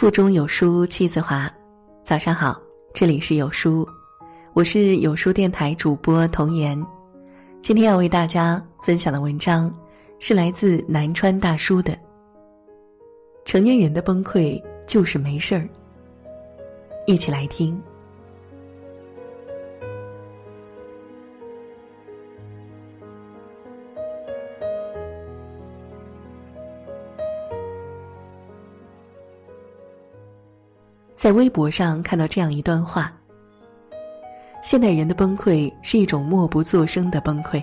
腹中有书气自华，早上好，这里是有书，我是有书电台主播童言。今天要为大家分享的文章是来自南川大叔的《成年人的崩溃就是没事儿》，一起来听。在微博上看到这样一段话：现代人的崩溃是一种默不作声的崩溃，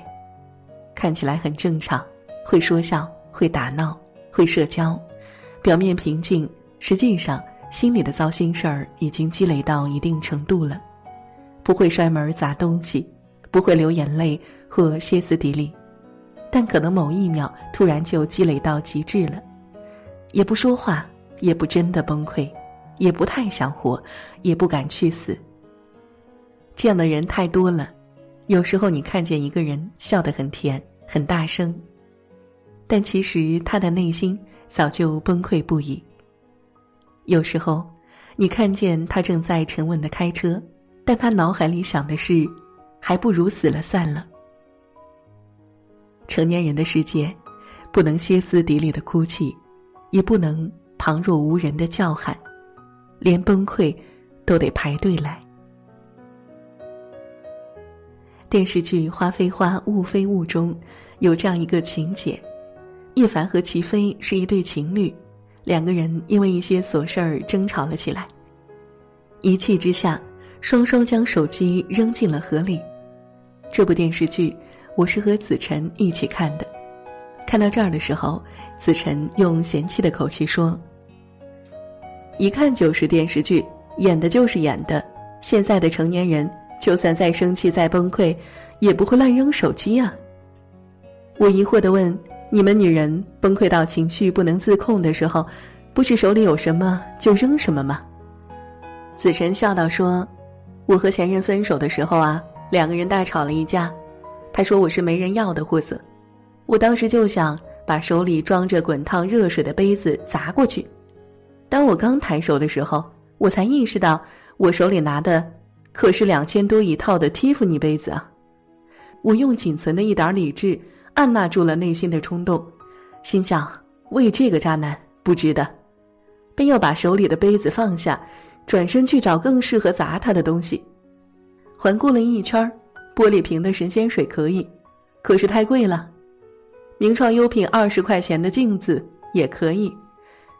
看起来很正常，会说笑，会打闹，会社交，表面平静，实际上心里的糟心事儿已经积累到一定程度了。不会摔门砸东西，不会流眼泪或歇斯底里，但可能某一秒突然就积累到极致了，也不说话，也不真的崩溃。也不太想活，也不敢去死。这样的人太多了，有时候你看见一个人笑得很甜、很大声，但其实他的内心早就崩溃不已。有时候，你看见他正在沉稳的开车，但他脑海里想的是，还不如死了算了。成年人的世界，不能歇斯底里的哭泣，也不能旁若无人的叫喊。连崩溃都得排队来。电视剧《花非花，雾非雾》中有这样一个情节：叶凡和齐飞是一对情侣，两个人因为一些琐事儿争吵了起来。一气之下，双双将手机扔进了河里。这部电视剧我是和子晨一起看的。看到这儿的时候，子晨用嫌弃的口气说。一看就是电视剧，演的就是演的。现在的成年人，就算再生气、再崩溃，也不会乱扔手机啊。我疑惑的问：“你们女人崩溃到情绪不能自控的时候，不是手里有什么就扔什么吗？”子晨笑道：“说，我和前任分手的时候啊，两个人大吵了一架，他说我是没人要的货色，我当时就想把手里装着滚烫热水的杯子砸过去。”当我刚抬手的时候，我才意识到我手里拿的可是两千多一套的蒂芙尼杯子啊！我用仅存的一点理智按捺住了内心的冲动，心想为这个渣男不值得，便又把手里的杯子放下，转身去找更适合砸他的东西。环顾了一圈，玻璃瓶的神仙水可以，可是太贵了；名创优品二十块钱的镜子也可以，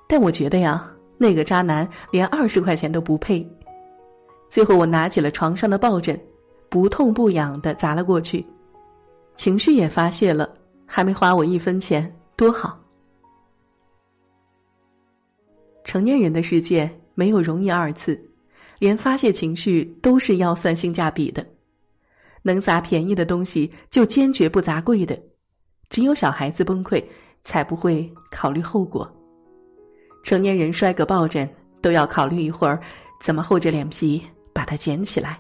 但我觉得呀。那个渣男连二十块钱都不配。最后，我拿起了床上的抱枕，不痛不痒的砸了过去，情绪也发泄了，还没花我一分钱，多好。成年人的世界没有容易二次，连发泄情绪都是要算性价比的，能砸便宜的东西就坚决不砸贵的，只有小孩子崩溃才不会考虑后果。成年人摔个抱枕都要考虑一会儿，怎么厚着脸皮把它捡起来。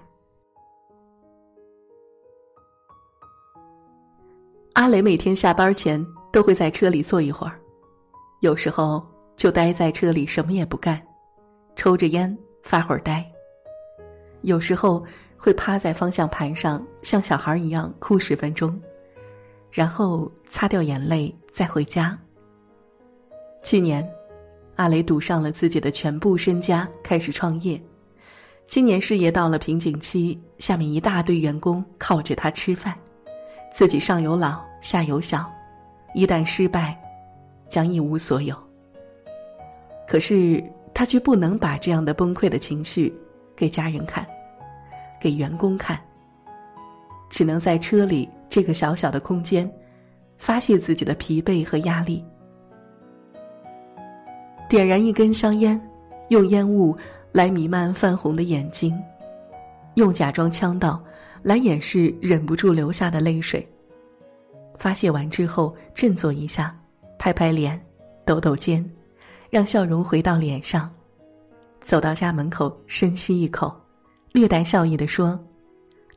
阿雷每天下班前都会在车里坐一会儿，有时候就待在车里什么也不干，抽着烟发会儿呆。有时候会趴在方向盘上像小孩一样哭十分钟，然后擦掉眼泪再回家。去年。阿雷赌上了自己的全部身家，开始创业。今年事业到了瓶颈期，下面一大堆员工靠着他吃饭，自己上有老下有小，一旦失败，将一无所有。可是他却不能把这样的崩溃的情绪给家人看，给员工看，只能在车里这个小小的空间，发泄自己的疲惫和压力。点燃一根香烟，用烟雾来弥漫泛红的眼睛，用假装呛到来掩饰忍不住流下的泪水。发泄完之后，振作一下，拍拍脸，抖抖肩，让笑容回到脸上。走到家门口，深吸一口，略带笑意的说：“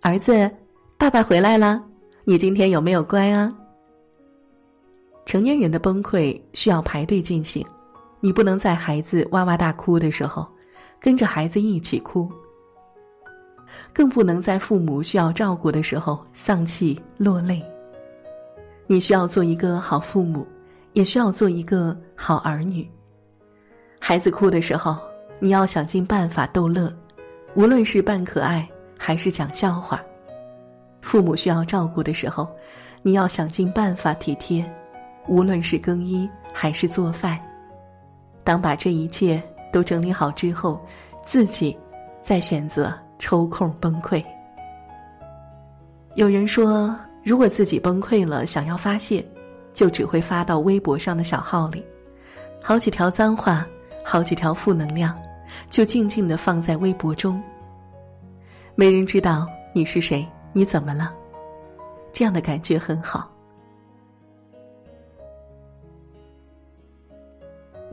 儿子，爸爸回来了，你今天有没有乖啊？”成年人的崩溃需要排队进行。你不能在孩子哇哇大哭的时候，跟着孩子一起哭。更不能在父母需要照顾的时候丧气落泪。你需要做一个好父母，也需要做一个好儿女。孩子哭的时候，你要想尽办法逗乐，无论是扮可爱还是讲笑话。父母需要照顾的时候，你要想尽办法体贴，无论是更衣还是做饭。当把这一切都整理好之后，自己再选择。抽空崩溃。有人说，如果自己崩溃了，想要发泄，就只会发到微博上的小号里，好几条脏话，好几条负能量，就静静的放在微博中。没人知道你是谁，你怎么了？这样的感觉很好。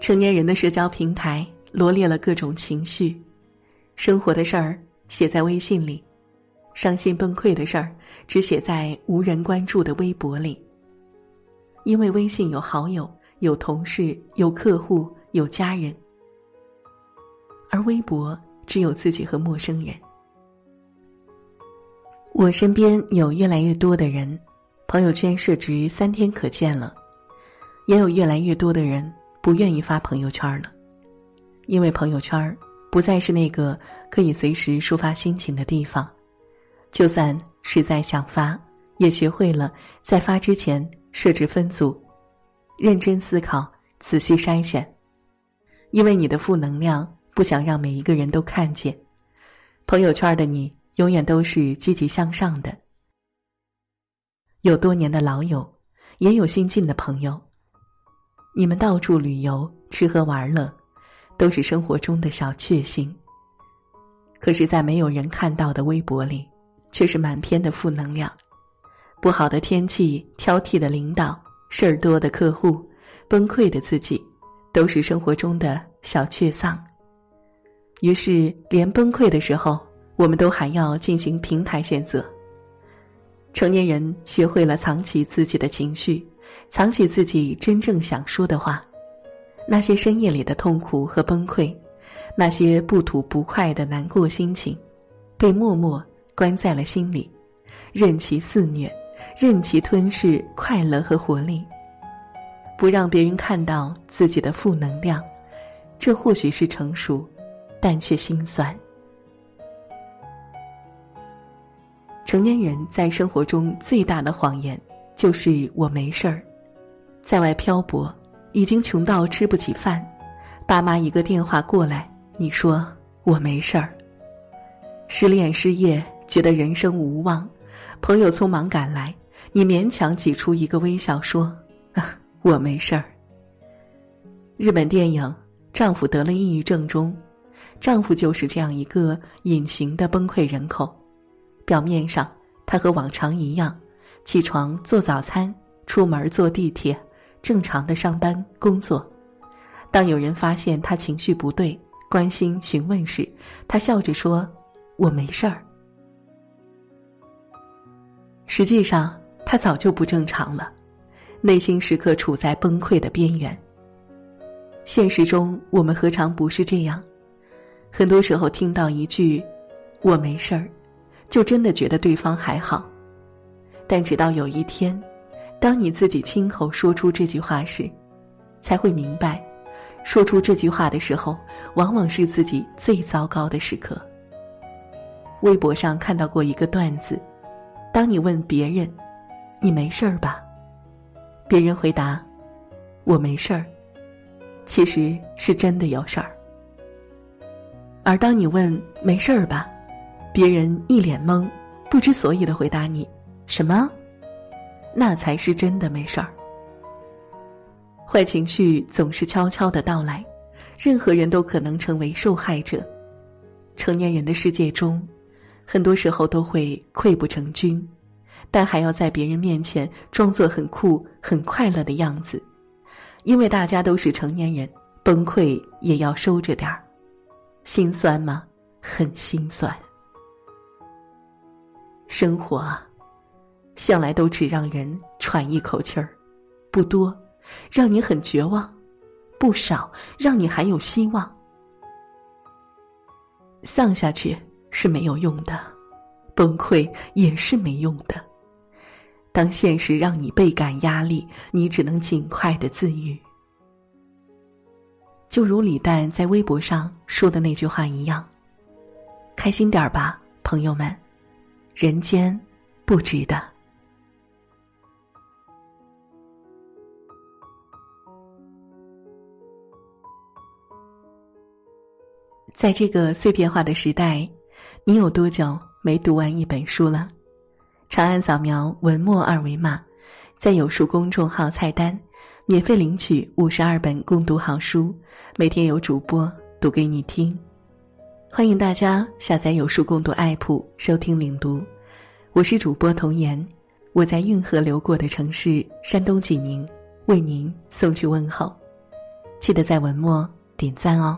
成年人的社交平台罗列了各种情绪，生活的事儿。写在微信里，伤心崩溃的事儿只写在无人关注的微博里。因为微信有好友、有同事、有客户、有家人，而微博只有自己和陌生人。我身边有越来越多的人，朋友圈设置三天可见了，也有越来越多的人不愿意发朋友圈了，因为朋友圈不再是那个可以随时抒发心情的地方，就算实在想发，也学会了在发之前设置分组，认真思考，仔细筛选。因为你的负能量不想让每一个人都看见，朋友圈的你永远都是积极向上的。有多年的老友，也有新进的朋友，你们到处旅游，吃喝玩乐。都是生活中的小确幸。可是，在没有人看到的微博里，却是满篇的负能量。不好的天气、挑剔的领导、事儿多的客户、崩溃的自己，都是生活中的小确丧。于是，连崩溃的时候，我们都还要进行平台选择。成年人学会了藏起自己的情绪，藏起自己真正想说的话。那些深夜里的痛苦和崩溃，那些不吐不快的难过心情，被默默关在了心里，任其肆虐，任其吞噬快乐和活力。不让别人看到自己的负能量，这或许是成熟，但却心酸。成年人在生活中最大的谎言，就是我没事儿，在外漂泊。已经穷到吃不起饭，爸妈一个电话过来，你说我没事儿。失恋失业，觉得人生无望，朋友匆忙赶来，你勉强挤出一个微笑说：“啊，我没事儿。”日本电影《丈夫得了抑郁症》中，丈夫就是这样一个隐形的崩溃人口。表面上他和往常一样，起床做早餐，出门坐地铁。正常的上班工作，当有人发现他情绪不对，关心询问时，他笑着说：“我没事儿。”实际上，他早就不正常了，内心时刻处在崩溃的边缘。现实中，我们何尝不是这样？很多时候，听到一句“我没事儿”，就真的觉得对方还好，但直到有一天。当你自己亲口说出这句话时，才会明白，说出这句话的时候，往往是自己最糟糕的时刻。微博上看到过一个段子：当你问别人“你没事儿吧”，别人回答“我没事儿”，其实是真的有事儿；而当你问“没事儿吧”，别人一脸懵，不知所以的回答你：“什么？”那才是真的没事儿。坏情绪总是悄悄的到来，任何人都可能成为受害者。成年人的世界中，很多时候都会溃不成军，但还要在别人面前装作很酷、很快乐的样子，因为大家都是成年人，崩溃也要收着点儿。心酸吗？很心酸。生活啊。向来都只让人喘一口气儿，不多，让你很绝望，不少，让你还有希望。丧下去是没有用的，崩溃也是没用的。当现实让你倍感压力，你只能尽快的自愈。就如李诞在微博上说的那句话一样：“开心点儿吧，朋友们，人间不值得。”在这个碎片化的时代，你有多久没读完一本书了？长按扫描文末二维码，在有书公众号菜单。免费领取五十二本共读好书，每天有主播读给你听。欢迎大家下载有书共读 APP 收听领读。我是主播童言，我在运河流过的城市山东济宁为您送去问候。记得在文末点赞哦。